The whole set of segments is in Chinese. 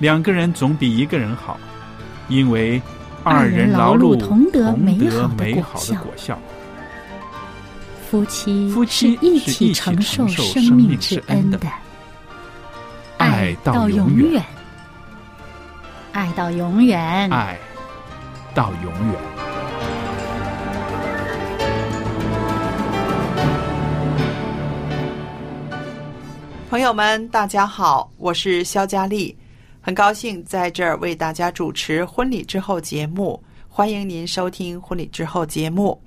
两个人总比一个人好，因为二人劳碌碌同得美美好的果好的效果效。夫妻夫妻是一起起承受生生命命之之恩的，爱到到永远远，爱到永远。爱到永远。朋友们，大家好，我是肖佳丽，很高兴在这儿为大家主持婚礼之后节目，欢迎您收听婚礼之后节目。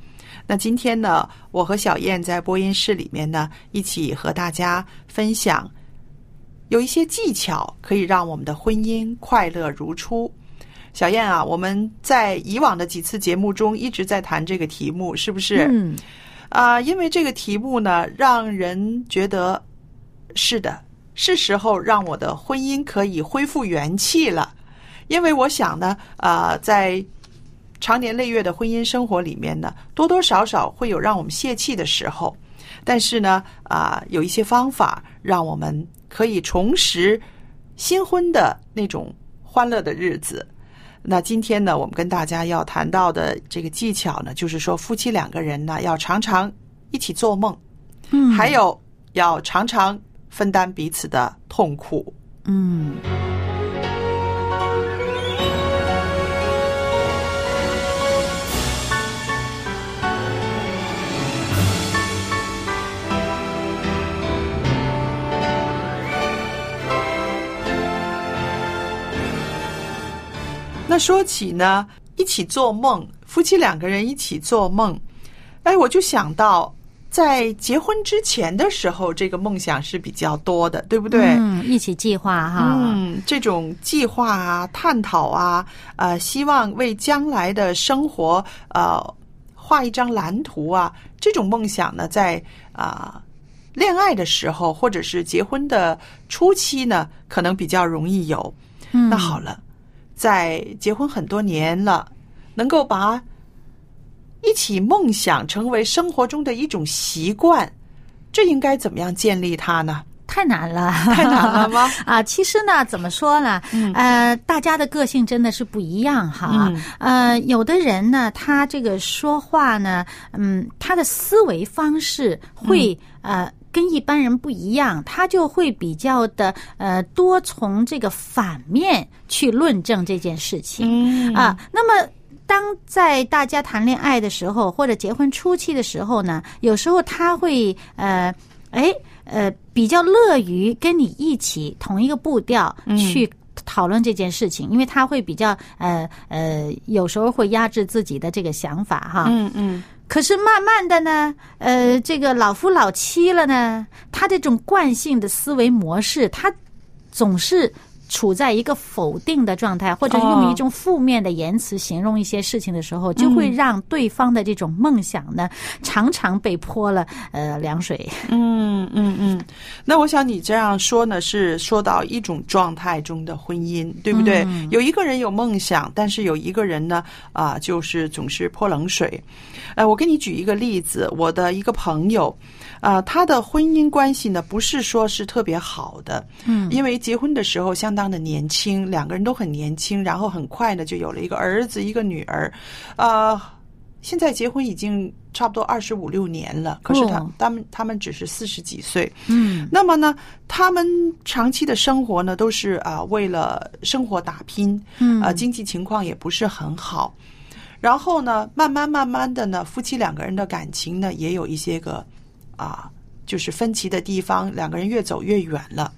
那今天呢，我和小燕在播音室里面呢，一起和大家分享有一些技巧，可以让我们的婚姻快乐如初。小燕啊，我们在以往的几次节目中一直在谈这个题目，是不是？嗯，啊、因为这个题目呢，让人觉得是的，是时候让我的婚姻可以恢复元气了。因为我想呢，啊，在长年累月的婚姻生活里面呢，多多少少会有让我们泄气的时候，但是呢，啊、有一些方法让我们可以重拾新婚的那种欢乐的日子。那今天呢，我们跟大家要谈到的这个技巧呢，就是说夫妻两个人呢，要常常一起做梦，嗯还有要常常分担彼此的痛苦。嗯，那说起呢，一起做梦，夫妻两个人一起做梦，哎，我就想到，在结婚之前的时候，这个梦想是比较多的，对不对？嗯，一起计划哈。嗯，这种计划啊、探讨啊，呃，希望为将来的生活呃画一张蓝图啊，这种梦想呢，在啊、恋爱的时候或者是结婚的初期呢，可能比较容易有。嗯，那好了，在结婚很多年了，能够把一起梦想成为生活中的一种习惯，这应该怎么样建立它呢？太难了，太难了吗？啊，其实呢，怎么说呢？呃，大家的个性真的是不一样哈。嗯呃，有的人呢，他这个说话呢，嗯，他的思维方式会、呃。跟一般人不一样，他就会比较的呃多从这个反面去论证这件事情。嗯啊，那么当在大家谈恋爱的时候，或者结婚初期的时候呢，有时候他会呃，哎呃，比较乐于跟你一起同一个步调去。讨论这件事情，因为他会比较呃呃，有时候会压制自己的这个想法哈。嗯嗯可是慢慢的呢，呃，这个老夫老妻了呢，他这种惯性的思维模式，他总是处在一个否定的状态，或者用一种负面的言辞形容一些事情的时候，就会让对方的这种梦想呢，常常被泼了呃凉水。嗯 嗯嗯，那我想你这样说呢，是说到一种状态中的婚姻，对不对？有一个人有梦想，但是有一个人呢，啊、就是总是泼冷水。呃，我给你举一个例子，我的一个朋友，啊、他的婚姻关系呢，不是说是特别好的，嗯因为结婚的时候相当的年轻，两个人都很年轻，然后很快呢就有了一个儿子，一个女儿，呃。现在结婚已经差不多二十五六年了，可是他、哦他们他们只是四十几岁。嗯那么呢，他们长期的生活呢，都是啊、为了生活打拼，嗯啊、经济情况也不是很好。然后呢，慢慢慢慢的呢，夫妻两个人的感情呢，也有一些个啊，就是分歧的地方，两个人越走越远了。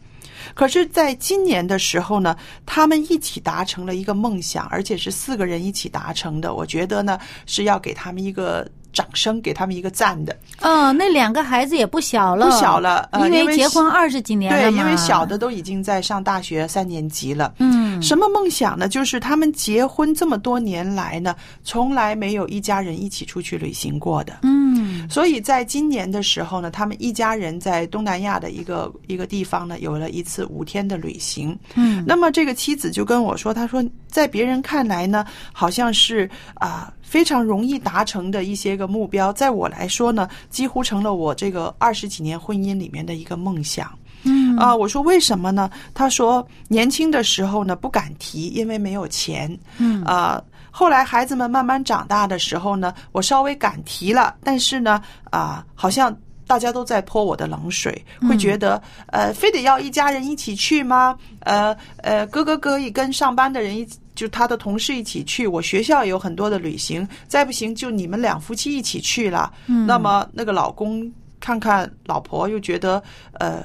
可是，在今年的时候呢，他们一起达成了一个梦想，而且是四个人一起达成的。我觉得呢，是要给他们一个掌声，给他们一个赞的。嗯，那两个孩子也不小了，不小了因为结婚二十几年了对，因为小的都已经在上大学三年级了。嗯什么梦想呢？就是他们结婚这么多年来呢，从来没有一家人一起出去旅行过的。嗯所以在今年的时候呢，他们一家人在东南亚的一个一个地方呢，有了一次五天的旅行。嗯那么这个妻子就跟我说，她说在别人看来呢，好像是啊、非常容易达成的一些个目标，在我来说呢，几乎成了我这个二十几年婚姻里面的一个梦想。嗯啊、我说为什么呢？他说年轻的时候呢不敢提，因为没有钱。嗯啊、后来孩子们慢慢长大的时候呢，我稍微敢提了，但是呢，啊、好像大家都在泼我的冷水，会觉得，呃，非得要一家人一起去吗？呃呃，哥哥可以跟上班的人一起。就他的同事一起去，我学校也有很多的旅行，再不行就你们两夫妻一起去了。嗯那么那个老公看看老婆，又觉得呃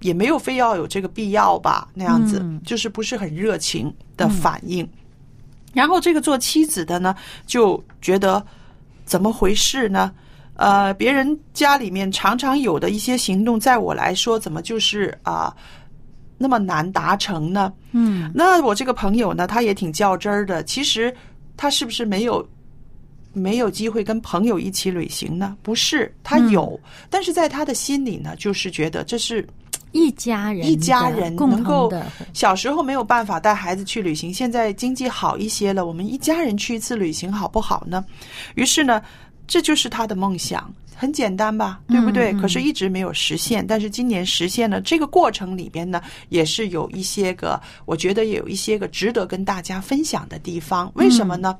也没有非要有这个必要吧，那样子、嗯就是不是很热情的反应。然后这个做妻子的呢，就觉得怎么回事呢？呃，别人家里面常常有的一些行动，在我来说，怎么就是啊、那么难达成呢？嗯那我这个朋友呢，他也挺较真儿的。其实他是不是没有没有机会跟朋友一起旅行呢？不是，他有，但是在他的心里呢，就是觉得这是一家人一家人共能够同的，小时候没有办法带孩子去旅行，现在经济好一些了，我们一家人去一次旅行好不好呢？于是呢，这就是他的梦想，很简单吧，对不对？嗯嗯可是一直没有实现，但是今年实现了。这个过程里边呢，也是有一些个，我觉得也有一些个值得跟大家分享的地方。为什么呢？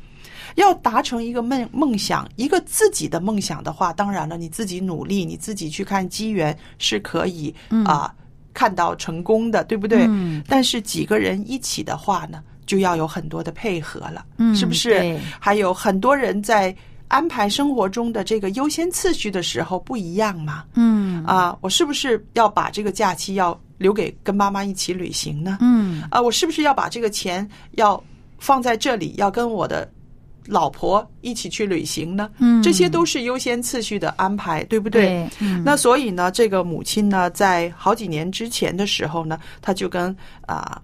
要达成一个梦梦想，一个自己的梦想的话，当然了，你自己努力，你自己去看机缘是可以啊、看到成功的，对不对？嗯但是几个人一起的话呢，就要有很多的配合了，嗯是不是？还有很多人在安排生活中的这个优先次序的时候不一样嘛？嗯啊，我是不是要把这个假期要留给跟妈妈一起旅行呢？嗯啊，我是不是要把这个钱要放在这里，要跟我的老婆一起去旅行呢？嗯这些都是优先次序的安排，对不对？对，嗯那所以呢，这个母亲呢，在好几年之前的时候呢，她就跟啊、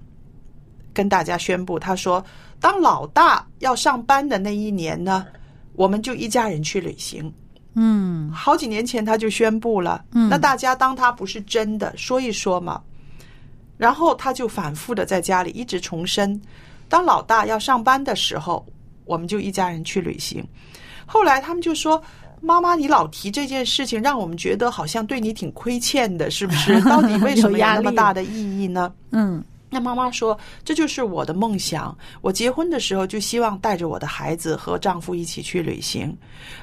跟大家宣布，她说，当老大要上班的那一年呢，我们就一家人去旅行。嗯好几年前他就宣布了，嗯那大家当他不是真的，说一说嘛。然后他就反复的在家里一直重申，当老大要上班的时候，我们就一家人去旅行。后来他们就说：“妈妈，你老提这件事情，让我们觉得好像对你挺亏欠的，是不是？到底为什么有那么大的意义呢？”嗯那妈妈说：“这就是我的梦想。我结婚的时候就希望带着我的孩子和丈夫一起去旅行。”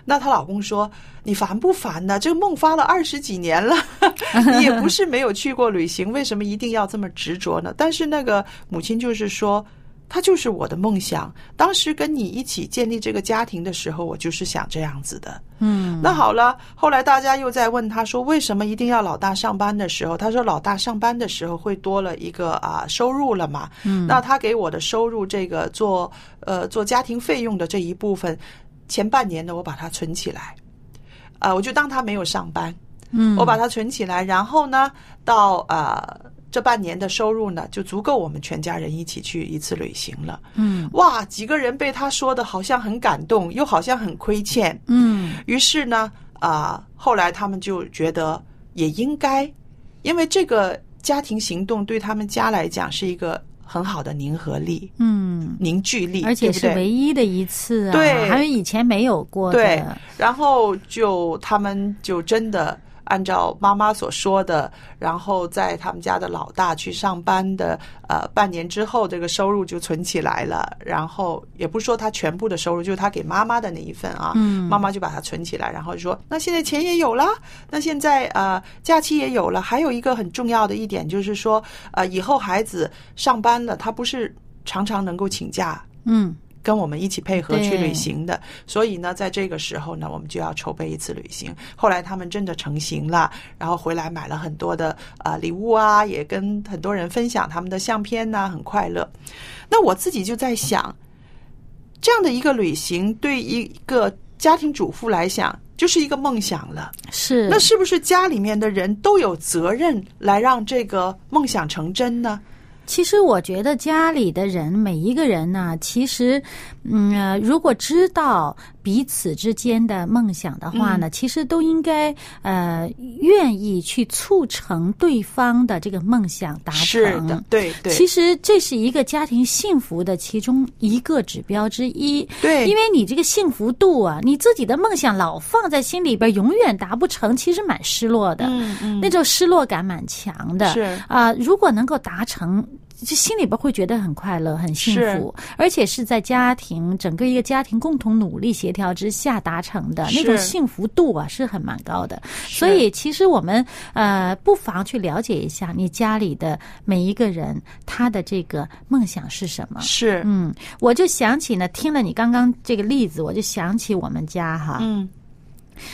那她老公说：“你烦不烦呢？这个梦发了二十几年了，你也不是没有去过旅行，为什么一定要这么执着呢？”但是那个母亲就是说。他就是我的梦想。当时跟你一起建立这个家庭的时候，我就是想这样子的。嗯那好了，后来大家又在问他说，为什么一定要老大上班的时候？他说，老大上班的时候会多了一个啊收入了嘛。嗯那他给我的收入，这个做呃做家庭费用的这一部分，前半年呢，我把它存起来，啊、我就当他没有上班，嗯，我把它存起来，然后呢，到呃这半年的收入呢，就足够我们全家人一起去一次旅行了。嗯。哇，几个人被他说的好像很感动，又好像很亏欠。嗯。于是呢，啊、后来他们就觉得也应该，因为这个家庭行动对他们家来讲是一个很好的凝合力、嗯，凝聚力，而且是唯一的一次啊，对。还有以前没有过的，对，然后就他们就真的按照妈妈所说的，然后在他们家的老大去上班的，呃，半年之后，这个收入就存起来了。然后也不是说他全部的收入，就是他给妈妈的那一份啊，嗯妈妈就把它存起来，然后就说，那现在钱也有了，那现在呃假期也有了，还有一个很重要的一点就是说，呃，以后孩子上班了，他不是常常能够请假。嗯跟我们一起配合去旅行的，所以呢，在这个时候呢，我们就要筹备一次旅行。后来他们真的成行了，然后回来买了很多的呃礼物啊，也跟很多人分享他们的相片呐、很快乐。那我自己就在想，这样的一个旅行对一个家庭主妇来讲，就是一个梦想了。是那是不是家里面的人都有责任来让这个梦想成真呢？其实我觉得家里的人每一个人呢，其实，嗯、如果知道彼此之间的梦想的话呢，其实都应该呃愿意去促成对方的这个梦想达成。是的，对对，其实这是一个家庭幸福的其中一个指标之一。对因为你这个幸福度啊，你自己的梦想老放在心里边，永远达不成，其实蛮失落的。嗯嗯那种失落感蛮强的。是啊、如果能够达成。就心里边会觉得很快乐、很幸福，而且是在家庭整个一个家庭共同努力协调之下达成的那种幸福度啊，是很蛮高的。所以，其实我们呃不妨去了解一下你家里的每一个人他的这个梦想是什么。是。嗯，我就想起呢，听了你刚刚这个例子，我就想起我们家哈，嗯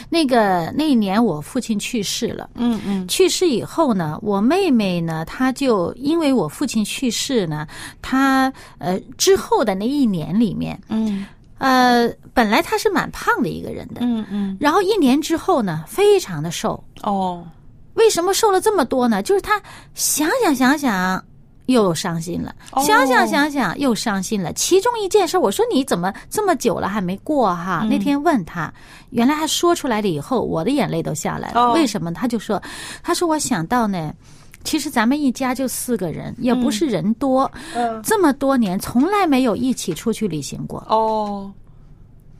那个那一年我父亲去世了。嗯嗯去世以后呢，我妹妹呢，她就因为我父亲去世呢，她呃之后的那一年里面，嗯呃，本来她是蛮胖的一个人的，嗯嗯然后一年之后呢，非常的瘦。哦为什么瘦了这么多呢？就是她想想想想。又伤心了，哦想想想想又伤心了。其中一件事，我说你怎么这么久了还没过嗯哈？那天问他，原来他说出来了以后，我的眼泪都下来了。哦为什么？他就说，他说我想到呢，其实咱们一家就四个人，也不是人多，嗯这么多年从来没有一起出去旅行过。哦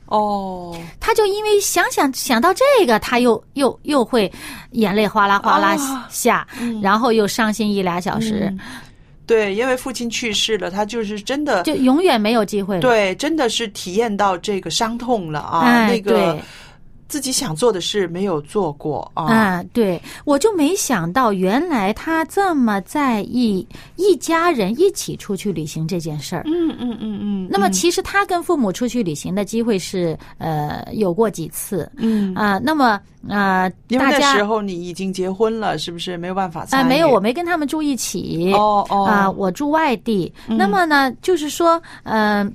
哦他就因为想想想到这个，他又又又会眼泪哗啦哗啦啊下，然后又伤心一俩小时，嗯对，因为父亲去世了，他就是真的就永远没有机会了。对，真的是体验到这个伤痛了啊，哎，那个对。自己想做的事没有做过啊，啊，对，我就没想到，原来他这么在意一家人一起出去旅行这件事儿。嗯嗯嗯嗯，那么，其实他跟父母出去旅行的机会是呃有过几次嗯，啊、那么呃，因为那时候你已经结婚了，是不是没有办法参啊、与？没有，我没跟他们住一起。哦哦啊、我住外地。那么呢，就是说，呃，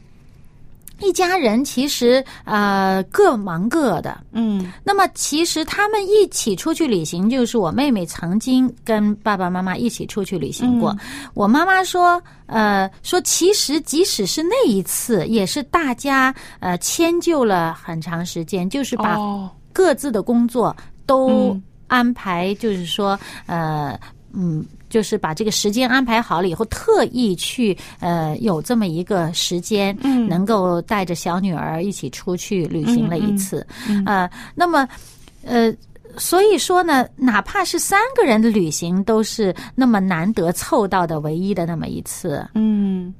一家人其实呃各忙各的。嗯那么其实他们一起出去旅行，就是我妹妹曾经跟爸爸妈妈一起出去旅行过。我妈妈说，呃，说其实即使是那一次，也是大家呃迁就了很长时间，就是把哦各自的工作都嗯安排，就是说，呃，嗯，就是把这个时间安排好了以后，特意去呃有这么一个时间，嗯能够带着小女儿一起出去旅行了一次，嗯呃，那么，呃。所以说呢，哪怕是三个人的旅行，都是那么难得凑到的唯一的那么一次。嗯，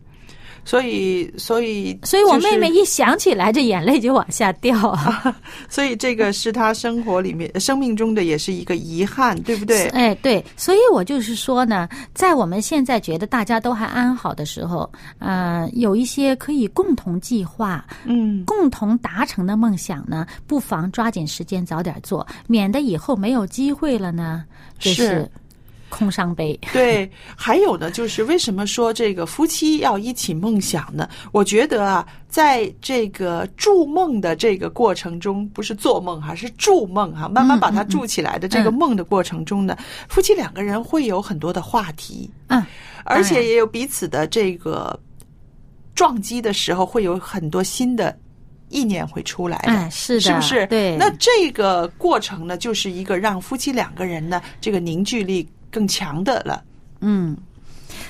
所以所以所以我妹妹一想起来，这眼泪就往下掉啊。所以这个是她生活里面、生命中的也是一个遗憾，对不对？哎，对，所以我就是说呢，在我们现在觉得大家都还安好的时候，呃，有一些可以共同计划、嗯，共同达成的梦想呢，不妨抓紧时间早点做，免得以后没有机会了呢，是空伤悲。对。还有呢，就是为什么说这个夫妻要一起梦想呢？我觉得啊，在这个筑梦的这个过程中，不是做梦哈，是筑梦哈，慢慢把它筑起来的这个梦的过程中呢，夫妻两个人会有很多的话题，嗯，而且也有彼此的这个撞击的时候，会有很多新的意念会出来的。哎，是的，是不是？对，那这个过程呢，就是一个让夫妻两个人呢，这个凝聚力更强的了。嗯，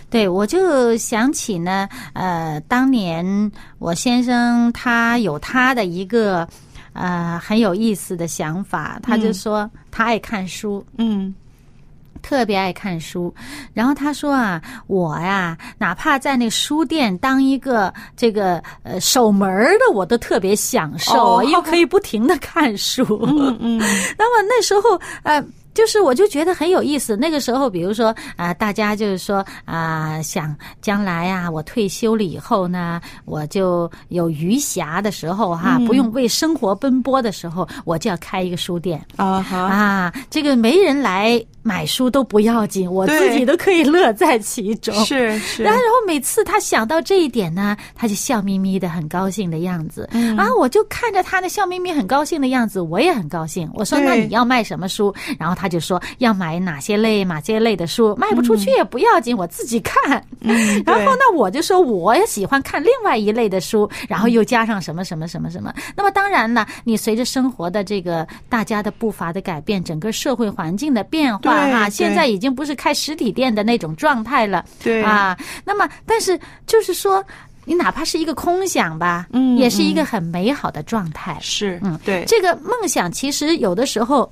对，我就想起呢，呃，当年我先生他有他的一个呃很有意思的想法，他就说、他爱看书，嗯特别爱看书。然后他说啊，我呀，哪怕在那书店当一个这个呃守门儿的，我都特别享受，哦又可以不停的看书。嗯嗯，那么那时候呃。就是，我就觉得很有意思。那个时候，比如说啊、大家就是说啊、想将来啊，我退休了以后呢，我就有余暇的时候哈、不用为生活奔波的时候，我就要开一个书店。啊这个没人来买书都不要紧，我自己都可以乐在其中。是 是然后，每次他想到这一点呢，他就笑眯眯的，很高兴的样子。嗯啊，我就看着他那笑眯眯、很高兴的样子，我也很高兴。我说：“那你要卖什么书？”然后他就说要买哪些类、哪些类的书，卖不出去也不要紧，我自己看。嗯，然后对呢，我就说我也喜欢看另外一类的书，然后又加上什么什么什么什么。那么当然了，你随着生活的这个大家的步伐的改变，整个社会环境的变化哈，对对现在已经不是开实体店的那种状态了。对啊，那么但是就是说，你哪怕是一个空想吧，嗯也是一个很美好的状态。是，嗯对，这个梦想其实有的时候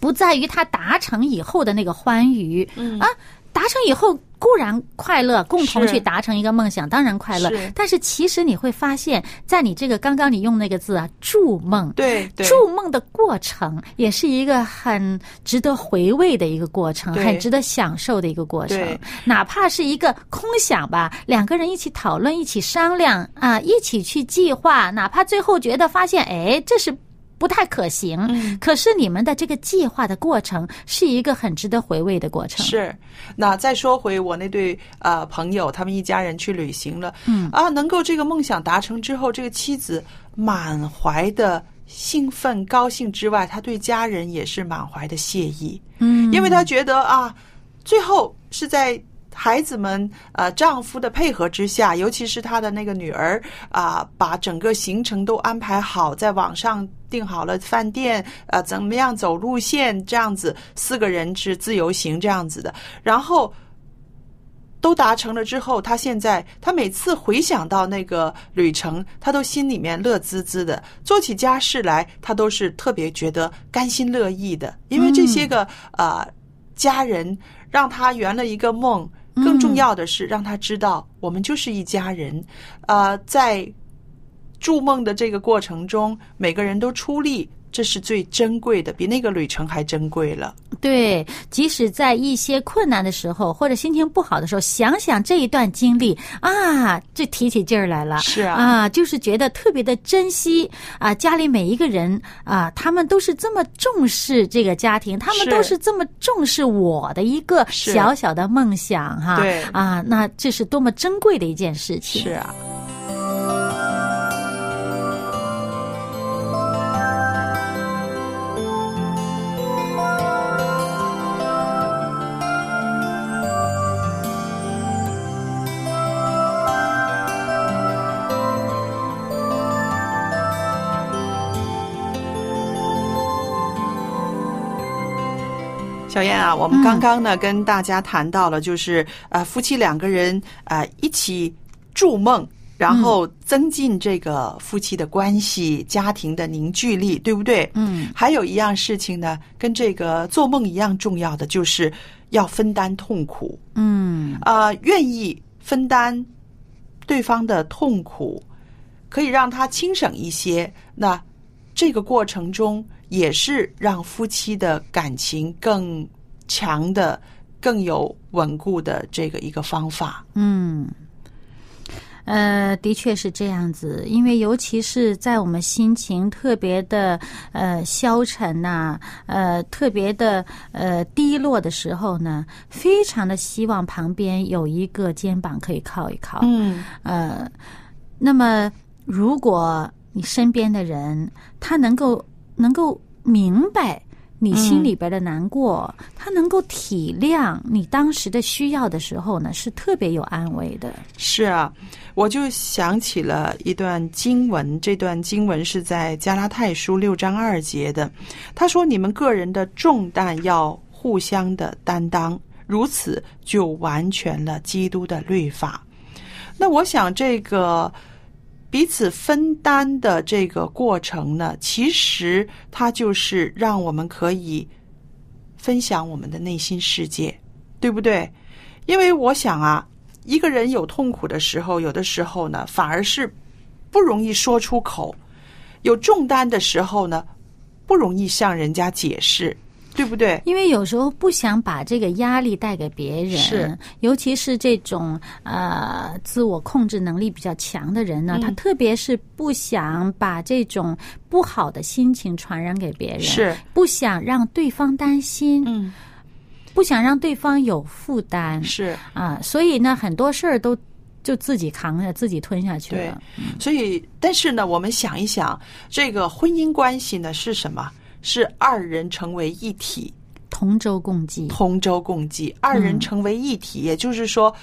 不在于他达成以后的那个欢愉，嗯啊，达成以后固然快乐，共同去达成一个梦想，当然快乐。但是其实你会发现，在你这个刚刚你用那个字啊，筑梦。对对，筑梦的过程也是一个很值得回味的一个过程，很值得享受的一个过程。哪怕是一个空想吧，两个人一起讨论、一起商量啊，一起去计划，哪怕最后觉得发现，哎，这是。不太可行，嗯。可是你们的这个计划的过程是一个很值得回味的过程。，是，那再说回我那对呃朋友，他们一家人去旅行了，嗯。啊，能够这个梦想达成之后，这个妻子满怀的兴奋、高兴之外，他对家人也是满怀的谢意，嗯，因为他觉得啊，最后是在。孩子们，呃，丈夫的配合之下，尤其是他的那个女儿啊、把整个行程都安排好，在网上订好了饭店，呃，怎么样走路线，这样子，四个人是自由行这样子的，然后都达成了之后，他现在他每次回想到那个旅程，他都心里面乐滋滋的，做起家事来，他都是特别觉得甘心乐意的，因为这些个、呃家人让他圆了一个梦。更重要的是，让他知道我们就是一家人。呃，在筑梦的这个过程中，每个人都出力，这是最珍贵的，比那个旅程还珍贵了。对，即使在一些困难的时候或者心情不好的时候，想想这一段经历啊，就提起劲儿来了。是啊啊，就是觉得特别的珍惜啊，家里每一个人啊，他们都是这么重视这个家庭，他们都是这么重视我的一个小小的梦想哈。对啊，那这是多么珍贵的一件事情。是啊。小燕啊，我们刚刚呢、跟大家谈到了，就是呃夫妻两个人呃一起筑梦，然后增进这个夫妻的关系、家庭的凝聚力，对不对？嗯，还有一样事情呢，跟这个做梦一样重要的，就是要分担痛苦。嗯啊，愿意分担对方的痛苦，可以让他轻省一些。那这个过程中，也是让夫妻的感情更强的、更有稳固的这个一个方法。嗯。呃，的确是这样子，因为尤其是在我们心情特别的呃消沉呐、呃特别的呃低落的时候呢，非常的希望旁边有一个肩膀可以靠一靠。嗯，呃，那么如果你身边的人他能够能够明白你心里边的难过，他能够体谅你当时的需要的时候呢，是特别有安慰的。是啊，我就想起了一段经文，这段经文是在加拉太书六章二节的。他说：“你们个人的重担要互相的担当，如此就完全了基督的律法。”那我想，这个彼此分担的这个过程呢，其实它就是让我们可以分享我们的内心世界，对不对？因为我想啊，一个人有痛苦的时候，有的时候呢，反而是不容易说出口；有重担的时候呢，不容易向人家解释。对不对？因为有时候不想把这个压力带给别人，是，尤其是这种呃自我控制能力比较强的人呢，他特别是不想把这种不好的心情传染给别人，是，不想让对方担心，嗯，不想让对方有负担，是啊，所以呢，很多事儿都就自己扛着，自己吞下去了。所以，但是呢，我们想一想，这个婚姻关系呢是什么？是二人成为一体，同舟共济。同舟共济，二人成为一体，也就是说，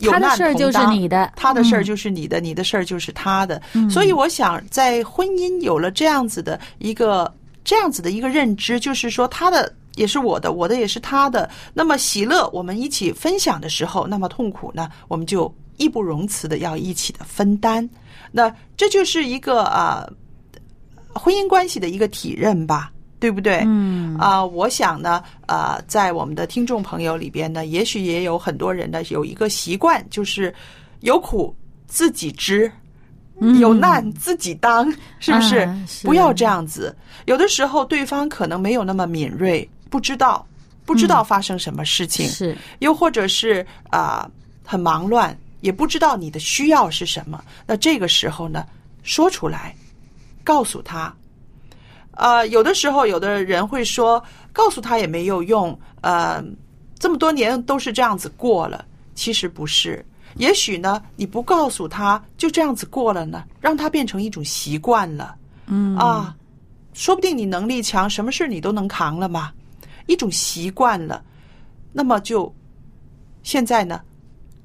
他的事儿就是你的，他的事儿就是你的，你的事儿就是他的。所以，我想在婚姻有了这样子的一个这样子的一个认知，就是说，他的也是我的，我的也是他的。那么，喜乐我们一起分享的时候，那么痛苦呢，我们就义不容辞的要一起的分担。那这就是一个啊。婚姻关系的一个体认吧，对不对？嗯啊，我想呢，呃，在我们的听众朋友里边呢，也许也有很多人呢有一个习惯，就是有苦自己知，有难自己当，是不是？不要这样子。有的时候对方可能没有那么敏锐，不知道不知道发生什么事情，是又或者是啊很忙乱，也不知道你的需要是什么。那这个时候呢，说出来。告诉他，呃，有的时候有的人会说，告诉他也没有用，呃，这么多年都是这样子过了。其实不是，也许呢，你不告诉他就这样子过了呢，让他变成一种习惯了。嗯啊，说不定你能力强，什么事你都能扛了嘛，一种习惯了，那么就现在呢？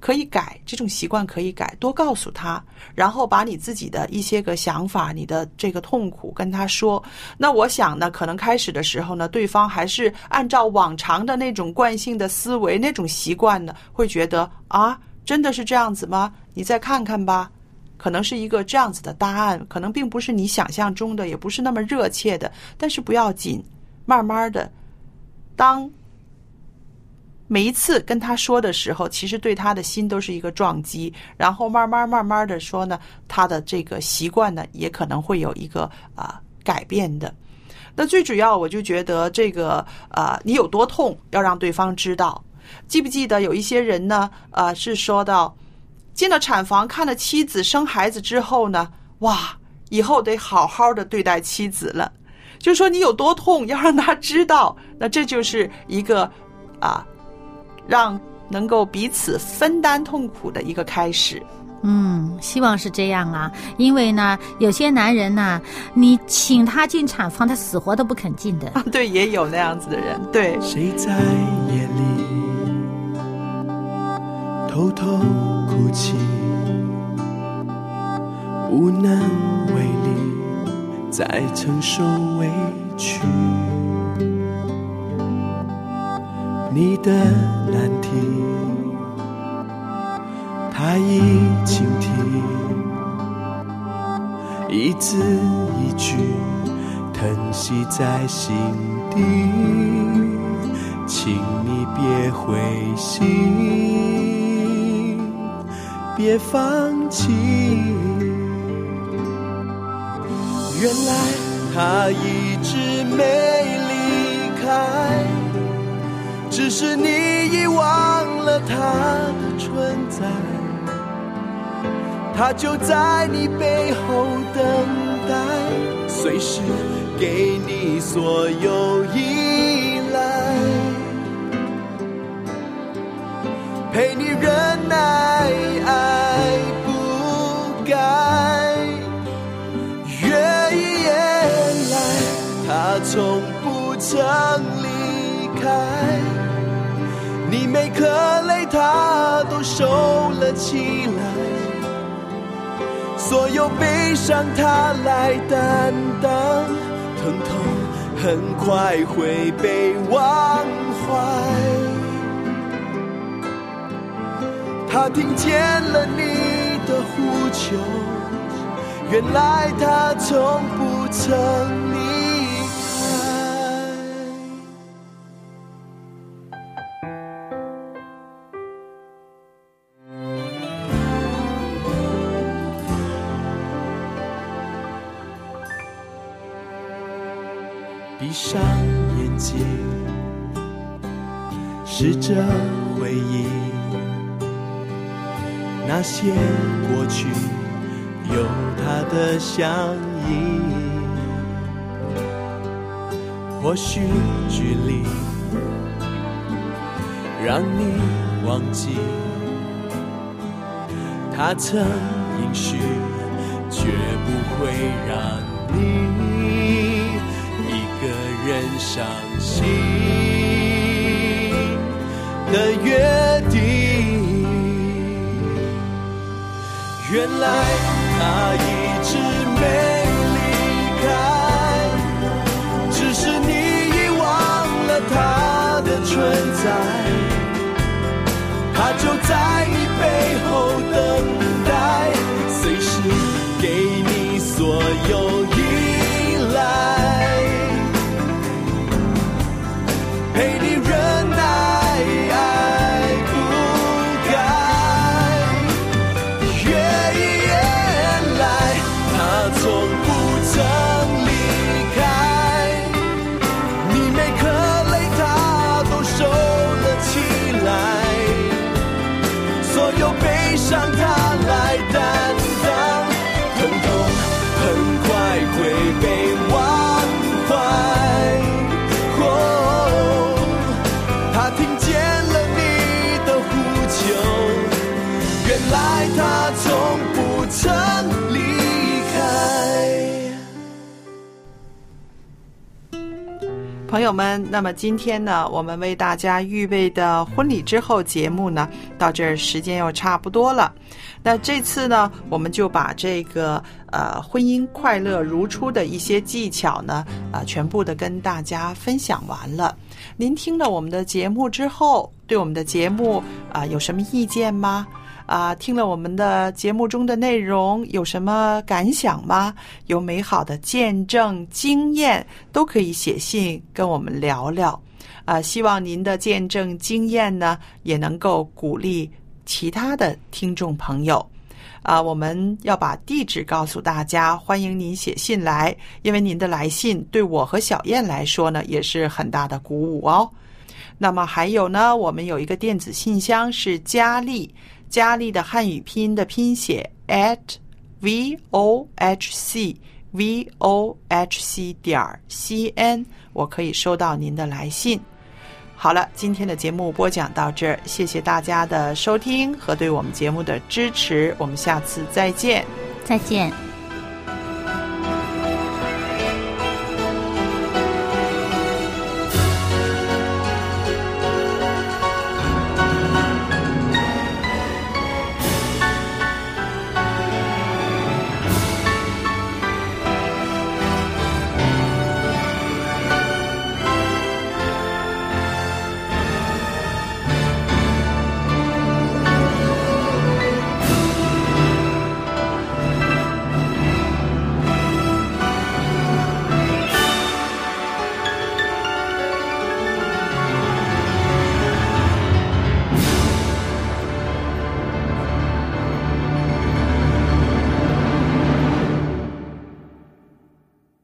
可以改这种习惯，可以改，多告诉他，然后把你自己的一些个想法、你的这个痛苦跟他说。那我想呢，可能开始的时候呢，对方还是按照往常的那种惯性的思维、那种习惯呢，会觉得啊，真的是这样子吗？你再看看吧，可能是一个这样子的答案，可能并不是你想象中的，也不是那么热切的，但是不要紧，慢慢的，当。每一次跟他说的时候，其实对他的心都是一个撞击，然后慢慢慢慢的说呢，他的这个习惯呢，也可能会有一个啊改变的。那最主要，我就觉得这个啊，你有多痛，要让对方知道。记不记得有一些人呢？呃，是说到进了产房，看了妻子生孩子之后呢，哇，以后得好好的对待妻子了。就说你有多痛，要让他知道。那这就是一个啊。让能够彼此分担痛苦的一个开始。嗯，希望是这样啊。因为呢，有些男人呢，你请他进产房，他死活都不肯进的。对，也有那样子的人。对。谁在夜里偷偷哭泣，无能为力，在承受委屈。你的难题，他已倾听，一字一句疼惜在心底，请你别灰心，别放弃。原来他一直没离开。只是你遗忘了他的存在，他就在你背后等待，随时给你所有依赖，陪你忍耐，爱不改。原来他从不曾离开。你每颗泪，他都收了起来，所有悲伤他来担当，疼痛很快会被忘怀。他听见了你的呼求，原来他从不曾试着回忆。那些过去有他的相依。或许距离让你忘记。他曾应许，绝不会让你一个人伤心。的约定。原来他一直没离开，只是你遗忘了他的存在。他就在你背后等待，随时给你所有依赖，陪你友们，那么今天呢，我们为大家预备的婚礼之后节目呢，到这儿时间又差不多了。那这次呢，我们就把这个呃婚姻快乐如初的一些技巧呢，啊、全部的跟大家分享完了。您听了我们的节目之后，对我们的节目啊、有什么意见吗？啊，听了我们的节目中的内容，有什么感想吗？有美好的见证、经验，都可以写信跟我们聊聊。啊，希望您的见证经验呢，也能够鼓励其他的听众朋友。啊，我们要把地址告诉大家，欢迎您写信来，因为您的来信对我和小燕来说呢，也是很大的鼓舞哦。那么还有呢，我们有一个电子信箱是佳丽，佳丽的汉语拼音的拼写 at v o h c v o h c 点 c n，我可以收到您的来信。好了，今天的节目播讲到这儿，谢谢大家的收听和对我们节目的支持，我们下次再见。再见。